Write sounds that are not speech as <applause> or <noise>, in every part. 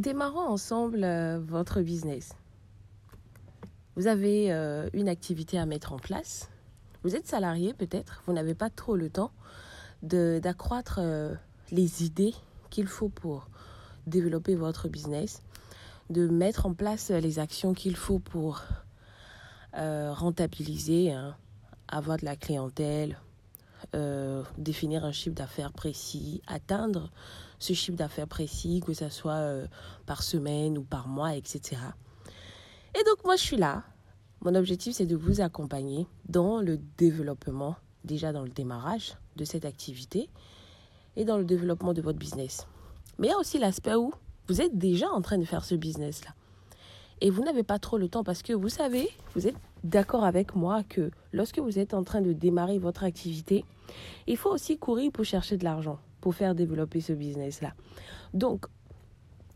démarrons ensemble euh, votre business. Vous avez euh, une activité à mettre en place. Vous êtes salarié peut-être. Vous n'avez pas trop le temps d'accroître euh, les idées qu'il faut pour développer votre business, de mettre en place les actions qu'il faut pour rentabiliser, hein, avoir de la clientèle, définir un chiffre d'affaires précis, atteindre ce chiffre d'affaires précis, que ce soit euh, par semaine ou par mois, etc. Et donc moi, je suis là. Mon objectif, c'est de vous accompagner dans le développement, déjà dans le démarrage de cette activité et dans le développement de votre business. Mais il y a aussi l'aspect où vous êtes déjà en train de faire ce business-là. Et vous n'avez pas trop le temps parce que vous savez, vous êtes d'accord avec moi que lorsque vous êtes en train de démarrer votre activité, il faut aussi courir pour chercher de l'argent, pour faire développer ce business-là. Donc,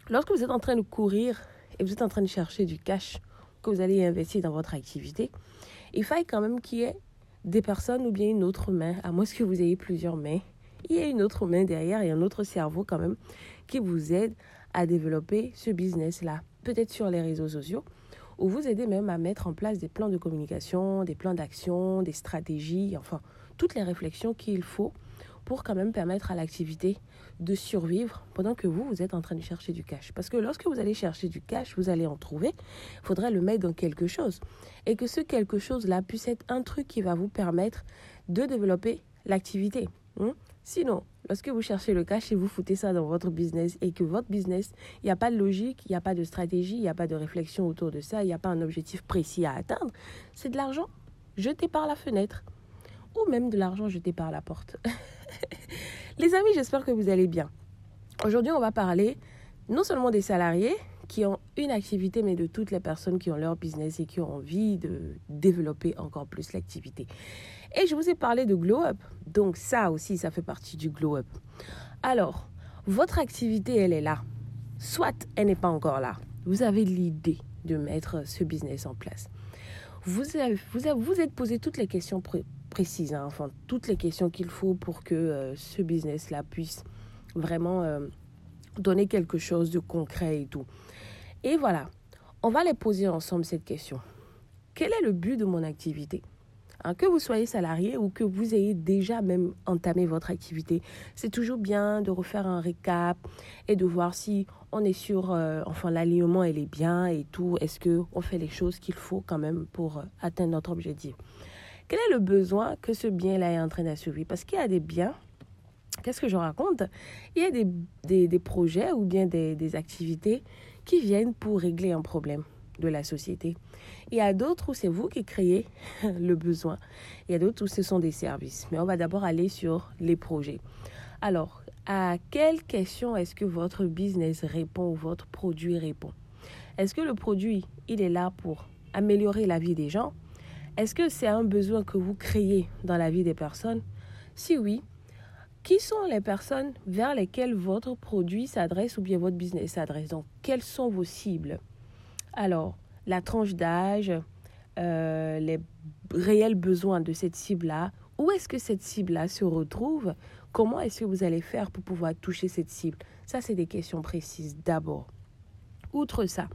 lorsque vous êtes en train de courir et vous êtes en train de chercher du cash que vous allez investir dans votre activité, il faille quand même qu'il y ait des personnes ou bien une autre main, à moins que vous ayez plusieurs mains, il y a une autre main derrière et un autre cerveau quand même qui vous aide à développer ce business-là. Peut-être sur les réseaux sociaux, ou vous aidez même à mettre en place des plans de communication, des plans d'action, des stratégies, enfin, toutes les réflexions qu'il faut pour quand même permettre à l'activité de survivre pendant que vous, vous êtes en train de chercher du cash. Parce que lorsque vous allez chercher du cash, vous allez en trouver, il faudrait le mettre dans quelque chose. Et que ce quelque chose-là puisse être un truc qui va vous permettre de développer l'activité. Hein. Sinon, lorsque vous cherchez le cash et vous foutez ça dans votre business et que votre business, il n'y a pas de logique, il n'y a pas de stratégie, il n'y a pas de réflexion autour de ça, il n'y a pas un objectif précis à atteindre, c'est de l'argent jeté par la fenêtre ou même de l'argent jeté par la porte. <laughs> <laughs> Les amis, j'espère que vous allez bien. Aujourd'hui, on va parler non seulement des salariés qui ont une activité, mais de toutes les personnes qui ont leur business et qui ont envie de développer encore plus l'activité. Et je vous ai parlé de Glow Up. Donc ça aussi, ça fait partie du Glow Up. Alors, votre activité, elle est là. Soit elle n'est pas encore là. Vous avez l'idée de mettre ce business en place. Vous avez, vous, vous êtes posé toutes les questions précises, hein, enfin toutes les questions qu'il faut pour que euh, ce business-là puisse vraiment euh, donner quelque chose de concret et tout. Et voilà, on va les poser ensemble cette question. Quel est le but de mon activité? Hein, Que vous soyez salarié ou que vous ayez déjà même entamé votre activité, c'est toujours bien de refaire un récap et de voir si on est sur, euh, enfin l'alignement elle est bien et tout. Est-ce que on fait les choses qu'il faut quand même pour atteindre notre objectif? Quel est le besoin que ce bien-là est en train d'assurer? Parce qu'il y a des biens, qu'est-ce que je raconte? Il y a des, des, des projets ou bien des, des, activités qui viennent pour régler un problème de la société. Il y a d'autres où c'est vous qui créez <laughs> le besoin. Il y a d'autres où ce sont des services. Mais on va d'abord aller sur les projets. Alors, à quelle question est-ce que votre business répond ou votre produit répond? Est-ce que le produit, il est là pour améliorer la vie des gens est-ce que c'est un besoin que vous créez dans la vie des personnes? Si oui, qui sont les personnes vers lesquelles votre produit s'adresse ou bien votre business s'adresse? Donc, quelles sont vos cibles? Alors, la tranche d'âge, euh, les réels besoins de cette cible-là, où est-ce que cette cible-là se retrouve? Comment est-ce que vous allez faire pour pouvoir toucher cette cible? Ça, c'est des questions précises d'abord. Outre ça,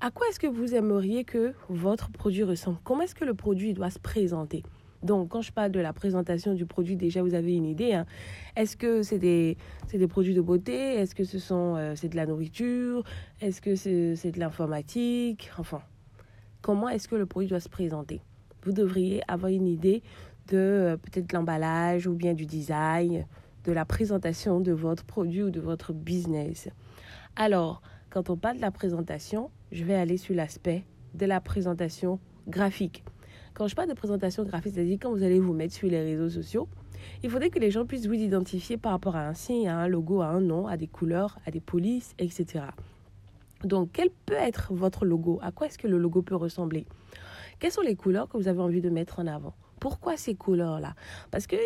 à quoi est-ce que vous aimeriez que votre produit ressemble? Comment est-ce que le produit doit se présenter? Donc, quand je parle de la présentation du produit, déjà vous avez une idée. Hein. Est-ce que c'est des, des produits de beauté? Est-ce que ce euh, c'est de la nourriture? Est-ce que c'est de l'informatique? Enfin, comment est-ce que le produit doit se présenter? Vous devriez avoir une idée de euh, peut-être l'emballage ou bien du design, de la présentation de votre produit ou de votre business. Alors, quand on parle de la présentation, je vais aller sur l'aspect de la présentation graphique. Quand je parle de présentation graphique, c'est-à-dire quand vous allez vous mettre sur les réseaux sociaux, il faudrait que les gens puissent vous identifier par rapport à un signe, à un logo, à un nom, à des couleurs, à des polices, etc. Donc, quel peut être votre logo? À quoi est-ce que le logo peut ressembler? Quelles sont les couleurs que vous avez envie de mettre en avant? Pourquoi ces couleurs-là? Parce que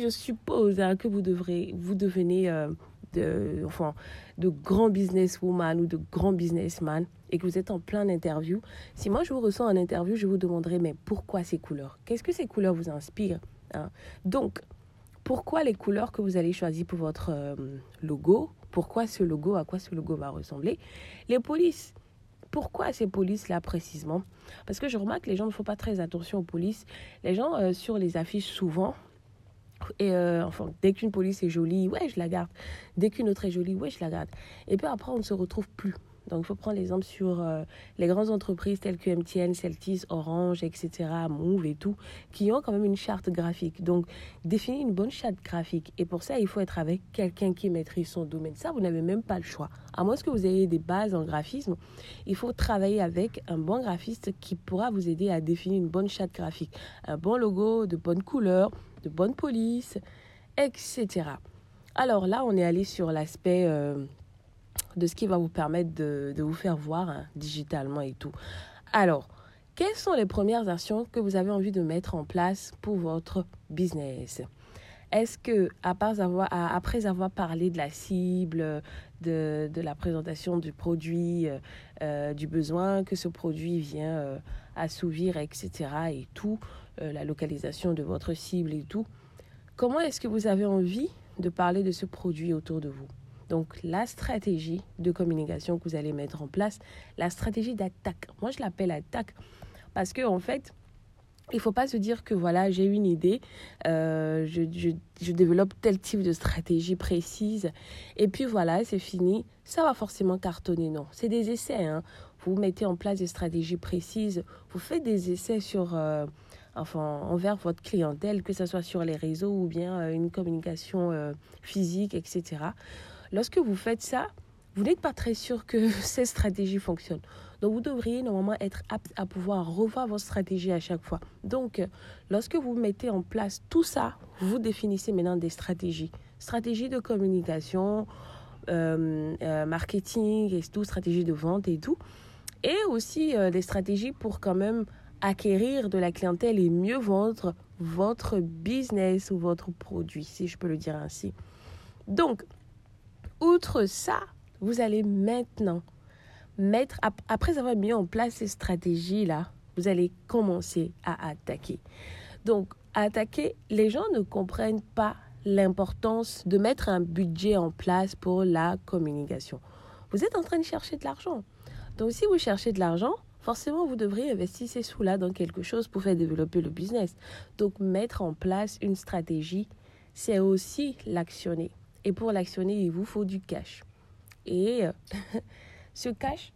je suppose hein, que vous devrez, vous devenez euh, de, enfin, de grands businesswoman ou de grands businessman et que vous êtes en plein interview, si moi je vous ressens en interview, je vous demanderai mais pourquoi ces couleurs? Qu'est-ce que ces couleurs vous inspirent hein? Donc, pourquoi les couleurs que vous allez choisir pour votre euh, logo, pourquoi ce logo, à quoi ce logo va ressembler? Les polices, pourquoi ces polices-là précisément? Parce que je remarque que les gens ne font pas très attention aux polices. Les gens euh, sur les affiches souvent, et euh, enfin, dès qu'une police est jolie, ouais, je la garde. Dès qu'une autre est jolie, ouais, je la garde. Et puis après, on ne se retrouve plus. Donc, il faut prendre l'exemple sur euh, les grandes entreprises telles que MTN, Celtis, Orange, etc., Move et tout, qui ont quand même une charte graphique. Donc, définir une bonne charte graphique. Et pour ça, il faut être avec quelqu'un qui maîtrise son domaine. Ça, vous n'avez même pas le choix. À moins que vous ayez des bases en graphisme, il faut travailler avec un bon graphiste qui pourra vous aider à définir une bonne charte graphique. Un bon logo, de bonnes couleurs, de bonnes polices, etc. Alors là, on est allé sur l'aspect euh, de ce qui va vous permettre de, vous faire voir hein, digitalement et tout. Alors, quelles sont les premières actions que vous avez envie de mettre en place pour votre business? Est-ce que, avoir, après avoir parlé de la cible, de, la présentation du produit, euh, euh, du besoin que ce produit vient euh, assouvir, etc., et tout, la localisation de votre cible et tout, comment est-ce que vous avez envie de parler de ce produit autour de vous? Donc la stratégie de communication que vous allez mettre en place, la stratégie d'attaque. Moi, je l'appelle attaque parce que en fait, il ne faut pas se dire que voilà, j'ai une idée, euh, je, développe tel type de stratégie précise, et puis voilà, c'est fini. Ça va forcément cartonner, non. C'est des essais. Hein. Vous mettez en place des stratégies précises, vous faites des essais euh, envers votre clientèle, que ce soit sur les réseaux ou bien euh, une communication physique, etc. Lorsque vous faites ça, vous n'êtes pas très sûr que <laughs> ces stratégies fonctionnent. Donc, vous devriez normalement être apte à pouvoir revoir votre stratégie à chaque fois. Donc, lorsque vous mettez en place tout ça, vous définissez maintenant des stratégies. Stratégies de communication, euh, euh, marketing et tout, stratégie de vente et tout. Et aussi euh, des stratégies pour quand même acquérir de la clientèle et mieux vendre votre business ou votre produit, si je peux le dire ainsi. Donc, Outre ça, vous allez maintenant mettre, après avoir mis en place ces stratégies-là, vous allez commencer à attaquer. Donc, attaquer, les gens ne comprennent pas l'importance de mettre un budget en place pour la communication. Vous êtes en train de chercher de l'argent. Donc, si vous cherchez de l'argent, forcément, vous devriez investir ces sous-là dans quelque chose pour faire développer le business. Donc, mettre en place une stratégie, c'est aussi l'actionner. Et pour l'actionner, il vous faut du cash. Et euh, <laughs> ce cash,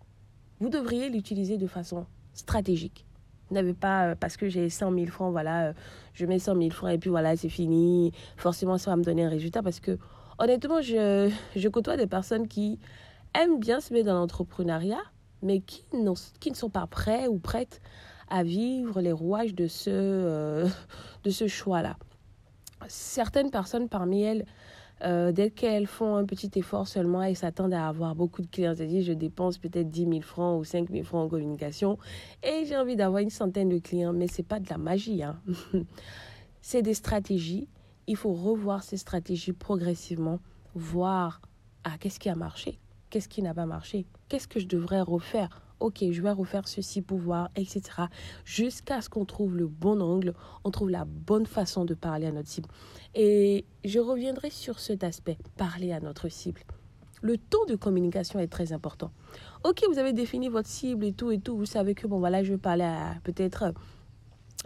vous devriez l'utiliser de façon stratégique. Vous n'avez pas, euh, parce que j'ai 100 000 francs, voilà, euh, je mets 100 000 francs et puis voilà, c'est fini. Forcément, ça va me donner un résultat parce que, honnêtement, je, <laughs> je côtoie des personnes qui aiment bien se mettre dans l'entrepreneuriat, mais qui, qui ne sont pas prêts ou prêtes à vivre les rouages de ce, <laughs> de ce choix-là. Certaines personnes parmi elles euh, dès qu'elles font un petit effort seulement, elles s'attendent à avoir beaucoup de clients. C'est-à-dire, je dépense peut-être 10 000 francs ou 5 000 francs en communication et j'ai envie d'avoir une centaine de clients. Mais ce n'est pas de la magie. Hein. <laughs> c'est des stratégies. Il faut revoir ces stratégies progressivement, voir ah, qu'est-ce qui a marché, qu'est-ce qui n'a pas marché, qu'est-ce que je devrais refaire ok, je vais refaire ceci pour voir, etc. Jusqu'à ce qu'on trouve le bon angle, on trouve la bonne façon de parler à notre cible. Et je reviendrai sur cet aspect, parler à notre cible. Le taux de communication est très important. Ok, vous avez défini votre cible et tout et tout. Vous savez que, bon, voilà, je vais parler à peut-être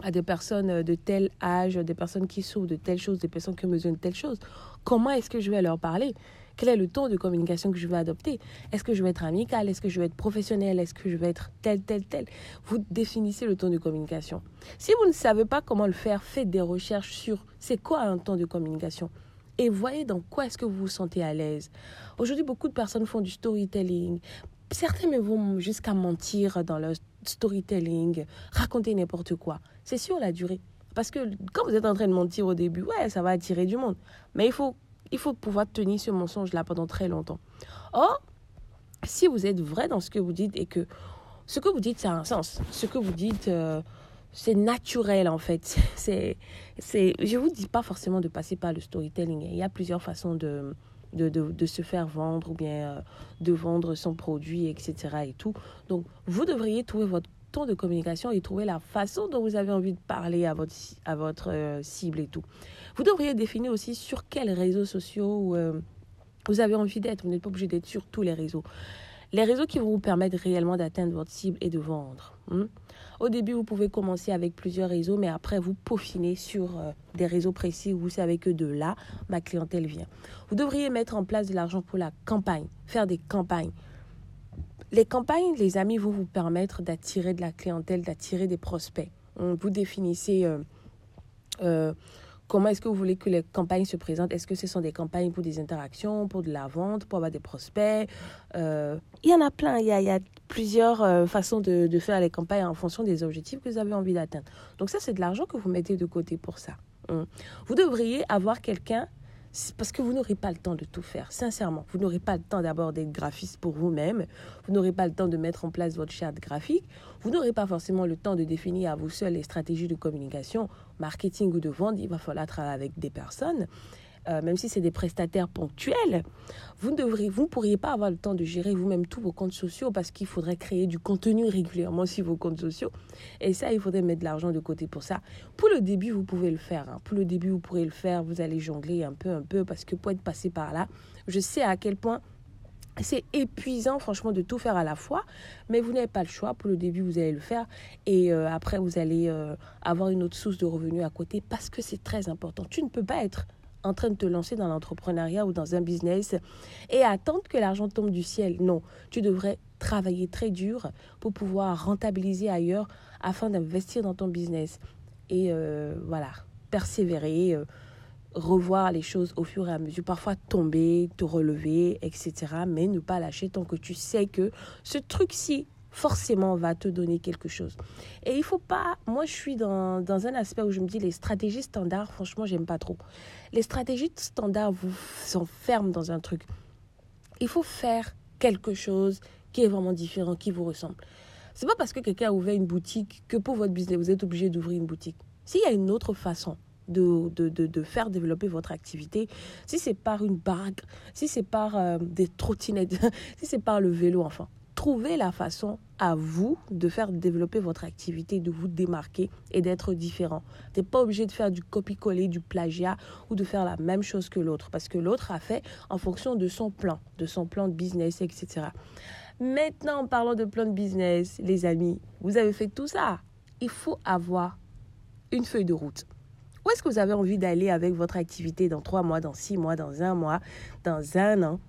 à des personnes de tel âge, des personnes qui souffrent de telle chose, des personnes qui besoin de telle chose. Comment est-ce que je vais leur parler? Quel est le ton de communication que je vais adopter? Est-ce que je vais être amical? Est-ce que je vais être professionnel? Est-ce que je vais être tel, tel, tel? Vous définissez le ton de communication. Si vous ne savez pas comment le faire, faites des recherches sur c'est quoi un ton de communication et voyez dans quoi est-ce que vous vous sentez à l'aise. Aujourd'hui, beaucoup de personnes font du storytelling. Certains vont jusqu'à mentir dans leur storytelling, raconter n'importe quoi. C'est sur la durée. Parce que quand vous êtes en train de mentir au début, ouais, ça va attirer du monde. Mais il faut il faut pouvoir tenir ce mensonge-là pendant très longtemps. Or, si vous êtes vrai dans ce que vous dites et que ce que vous dites, ça a un sens, ce que vous dites, euh, c'est naturel en fait. <laughs> C'est, c'est, je ne vous dis pas forcément de passer par le storytelling. Il y a plusieurs façons de, de, de, se faire vendre ou bien euh, de vendre son produit, etc. Et tout. Donc, vous devriez trouver votre ton de communication et trouver la façon dont vous avez envie de parler à votre, à votre euh, cible et tout. Vous devriez définir aussi sur quels réseaux sociaux euh, vous avez envie d'être. Vous n'êtes pas obligé d'être sur tous les réseaux. Les réseaux qui vont vous permettre réellement d'atteindre votre cible et de vendre. Hmm. Au début, vous pouvez commencer avec plusieurs réseaux, mais après, vous peaufinez sur euh, des réseaux précis où vous savez que de là, ma clientèle vient. Vous devriez mettre en place de l'argent pour la campagne, faire des campagnes. Les campagnes, les amis, vont vous permettre d'attirer de la clientèle, d'attirer des prospects. Vous définissez euh, Comment est-ce que vous voulez que les campagnes se présentent? Est-ce que ce sont des campagnes pour des interactions, pour de la vente, pour avoir des prospects? Euh, Il y en a plein. Il y a, plusieurs euh, façons de, faire les campagnes en fonction des objectifs que vous avez envie d'atteindre. Donc ça, c'est de l'argent que vous mettez de côté pour ça. Hum. Vous devriez avoir quelqu'un parce que vous n'aurez pas le temps de tout faire, sincèrement. Vous n'aurez pas le temps d'abord d'être graphiste pour vous-même. Vous n'aurez pas le temps de mettre en place votre charte graphique. Vous n'aurez pas forcément le temps de définir à vous seul les stratégies de communication, marketing ou de vente. Il va falloir travailler avec des personnes. Euh, même si c'est des prestataires ponctuels, vous ne vous pourriez pas avoir le temps de gérer vous-même tous vos comptes sociaux parce qu'il faudrait créer du contenu régulièrement sur vos comptes sociaux. Et ça, il faudrait mettre de l'argent de côté pour ça. Pour le début, vous pouvez le faire. Hein. Pour le début, vous pourrez le faire. Vous allez jongler un peu, un peu, parce que pour être passé par là, je sais à quel point c'est épuisant, franchement, de tout faire à la fois, mais vous n'avez pas le choix. Pour le début, vous allez le faire et euh, après, vous allez euh, avoir une autre source de revenus à côté parce que c'est très important. Tu ne peux pas être en train de te lancer dans l'entrepreneuriat ou dans un business et attendre que l'argent tombe du ciel. Non, tu devrais travailler très dur pour pouvoir rentabiliser ailleurs afin d'investir dans ton business. Et euh, voilà, persévérer, euh, revoir les choses au fur et à mesure, parfois tomber, te relever, etc. Mais ne pas lâcher tant que tu sais que ce truc-ci forcément va te donner quelque chose. Et il faut pas, moi je suis dans, dans un aspect où je me dis les stratégies standards, franchement, j'aime pas trop. Les stratégies standards vous s'enferment dans un truc. Il faut faire quelque chose qui est vraiment différent, qui vous ressemble. C'est pas parce que quelqu'un a ouvert une boutique que pour votre business, vous êtes obligé d'ouvrir une boutique. S'il y a une autre façon de, de, de, de, faire développer votre activité, si c'est par une baraque, si c'est par euh, des trottinettes, <laughs> si c'est par le vélo, enfin, trouvez la façon à vous de faire développer votre activité, de vous démarquer et d'être différent. Tu n'es pas obligé de faire du copie-coller, du plagiat ou de faire la même chose que l'autre parce que l'autre a fait en fonction de son plan, de son plan de business, etc. Maintenant, en parlant de plan de business, les amis, vous avez fait tout ça. Il faut avoir une feuille de route. Où est-ce que vous avez envie d'aller avec votre activité dans trois mois, dans six mois, dans un mois, dans un an?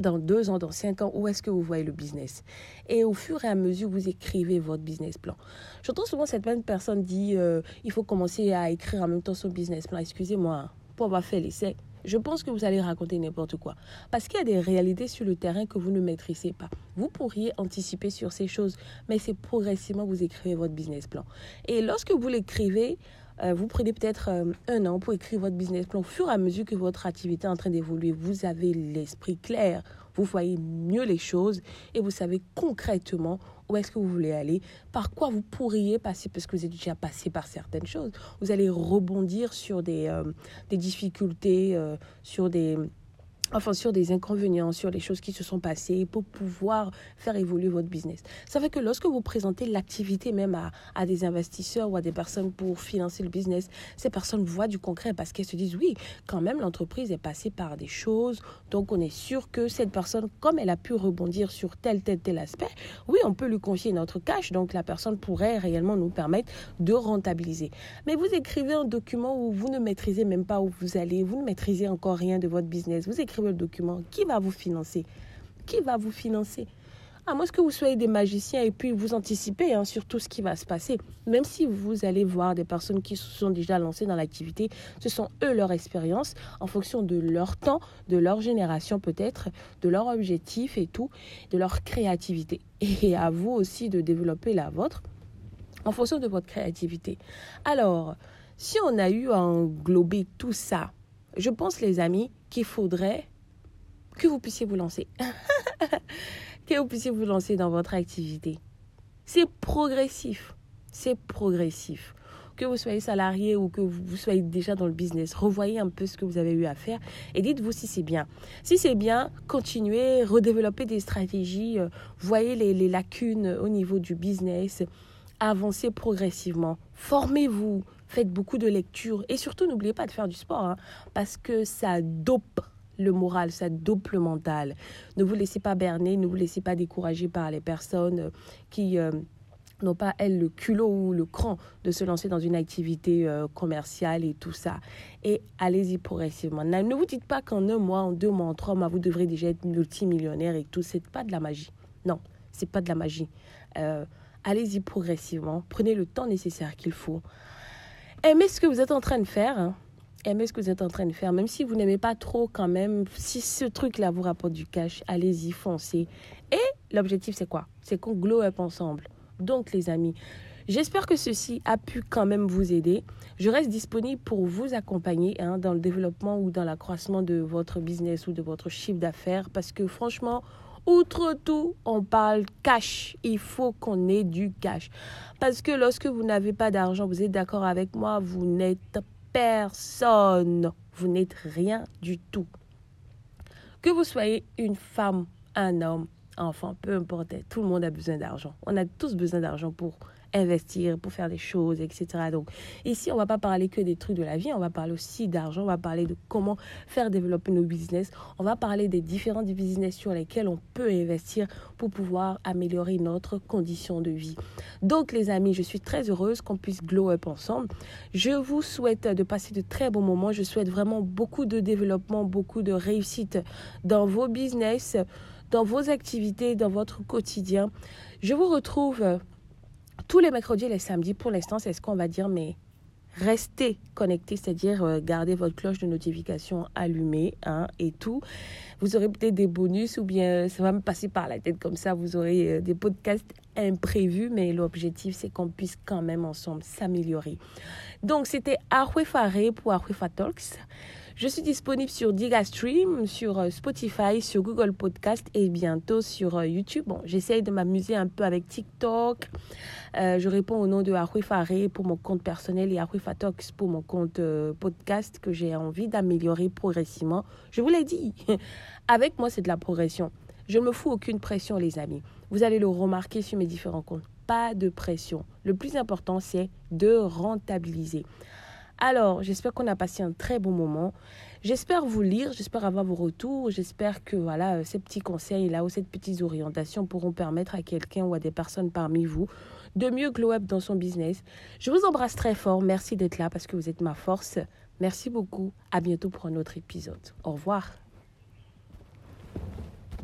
Dans deux ans, dans cinq ans, où est-ce que vous voyez le business? Et au fur et à mesure, vous écrivez votre business plan. J'entends souvent cette même personne dire euh, il faut commencer à écrire en même temps son business plan. Excusez-moi, pour avoir fait l'essai, je pense que vous allez raconter n'importe quoi. Parce qu'il y a des réalités sur le terrain que vous ne maîtrisez pas. Vous pourriez anticiper sur ces choses, mais c'est progressivement vous écrivez votre business plan. Et lorsque vous l'écrivez, vous prenez peut-être euh, un an pour écrire votre business plan. Au fur et à mesure que votre activité est en train d'évoluer, vous avez l'esprit clair, vous voyez mieux les choses et vous savez concrètement où est-ce que vous voulez aller, par quoi vous pourriez passer, parce que vous êtes déjà passé par certaines choses. Vous allez rebondir sur des, euh, des difficultés, sur des enfin sur des inconvénients, sur les choses qui se sont passées pour pouvoir faire évoluer votre business. Ça fait que lorsque vous présentez l'activité même à, des investisseurs ou à des personnes pour financer le business, ces personnes voient du concret parce qu'elles se disent oui, quand même l'entreprise est passée par des choses, donc on est sûr que cette personne, comme elle a pu rebondir sur tel, tel, tel aspect, oui, on peut lui confier notre cash, donc la personne pourrait réellement nous permettre de rentabiliser. Mais vous écrivez un document où vous ne maîtrisez même pas où vous allez, vous ne maîtrisez encore rien de votre business, vous écrivez le document, qui va vous financer? Qui va vous financer? À moins que vous soyez des magiciens et puis vous anticipez hein, sur tout ce qui va se passer. Même si vous allez voir des personnes qui se sont déjà lancées dans l'activité, ce sont eux leur expérience en fonction de leur temps, de leur génération peut-être, de leur objectif et tout, de leur créativité. <laughs> Et à vous aussi de développer la vôtre en fonction de votre créativité. Alors, si on a eu à englober tout ça, je pense les amis qu'il faudrait que vous puissiez vous lancer. <laughs> que vous puissiez vous lancer dans votre activité. C'est progressif. C'est progressif. que vous soyez salarié ou que vous soyez déjà dans le business, revoyez un peu ce que vous avez eu à faire et dites-vous si c'est bien. Si c'est bien, continuez, redéveloppez des stratégies, euh, voyez les, lacunes au niveau du business, avancez progressivement, formez-vous, faites beaucoup de lectures et surtout n'oubliez pas de faire du sport hein, parce que ça dope le moral, ça dope le mental. Ne vous laissez pas berner, ne vous laissez pas décourager par les personnes qui euh, n'ont pas, elles, le culot ou le cran de se lancer dans une activité euh, commerciale et tout ça. Et allez-y progressivement. Ne vous dites pas qu'en un mois, en deux mois, en trois mois, vous devrez déjà être multimillionnaire et tout. C'est pas de la magie. Non, c'est pas de la magie. Euh, allez-y progressivement. Prenez le temps nécessaire qu'il faut. Aimez ce que vous êtes en train de faire. Hein. Aimez ce que vous êtes en train de faire. Même si vous n'aimez pas trop quand même, si ce truc-là vous rapporte du cash, allez-y, foncez. Et l'objectif, c'est quoi? C'est qu'on glow up ensemble. Donc, les amis, j'espère que ceci a pu quand même vous aider. Je reste disponible pour vous accompagner hein, dans le développement ou dans l'accroissement de votre business ou de votre chiffre d'affaires parce que franchement, Outre tout, on parle cash. Il faut qu'on ait du cash. Parce que lorsque vous n'avez pas d'argent, vous êtes d'accord avec moi, vous n'êtes personne. Vous n'êtes rien du tout. Que vous soyez une femme, un homme, enfant, peu importe, tout le monde a besoin d'argent. On a tous besoin d'argent pour investir, pour faire des choses, etc. Donc ici, on va pas parler que des trucs de la vie, on va parler aussi d'argent, on va parler de comment faire développer nos business, on va parler des différents business sur lesquels on peut investir pour pouvoir améliorer notre condition de vie. Donc les amis, je suis très heureuse qu'on puisse glow up ensemble. Je vous souhaite de passer de très bons moments, je souhaite vraiment beaucoup de développement, beaucoup de réussite dans vos business, dans vos activités, dans votre quotidien. Je vous retrouve tous les mercredis et les samedis, pour l'instant, c'est ce qu'on va dire, mais restez connectés, c'est-à-dire euh, gardez votre cloche de notification allumée hein, et tout. Vous aurez peut-être des bonus ou bien ça va me passer par la tête comme ça, vous aurez euh, des podcasts imprévus, mais l'objectif c'est qu'on puisse quand même ensemble s'améliorer. Donc c'était Arwe Faré pour Arwe Talks. Je suis disponible sur Digastream, sur euh, Spotify, sur Google Podcast et bientôt sur euh, YouTube. Bon, j'essaye de m'amuser un peu avec TikTok. Euh, je réponds au nom de Arui Faré pour mon compte personnel et Arui Fatox pour mon compte podcast que j'ai envie d'améliorer progressivement. Je vous l'ai dit, <laughs> avec moi c'est de la progression. Je ne me fous aucune pression les amis. Vous allez le remarquer sur mes différents comptes. Pas de pression. Le plus important c'est de rentabiliser. Alors, j'espère qu'on a passé un très bon moment. J'espère vous lire, j'espère avoir vos retours, j'espère que voilà, euh, ces petits conseils là ou ces petites orientations pourront permettre à quelqu'un ou à des personnes parmi vous de mieux glow up dans son business. Je vous embrasse très fort, merci d'être là parce que vous êtes ma force. Merci beaucoup. À bientôt pour un autre épisode. Au revoir.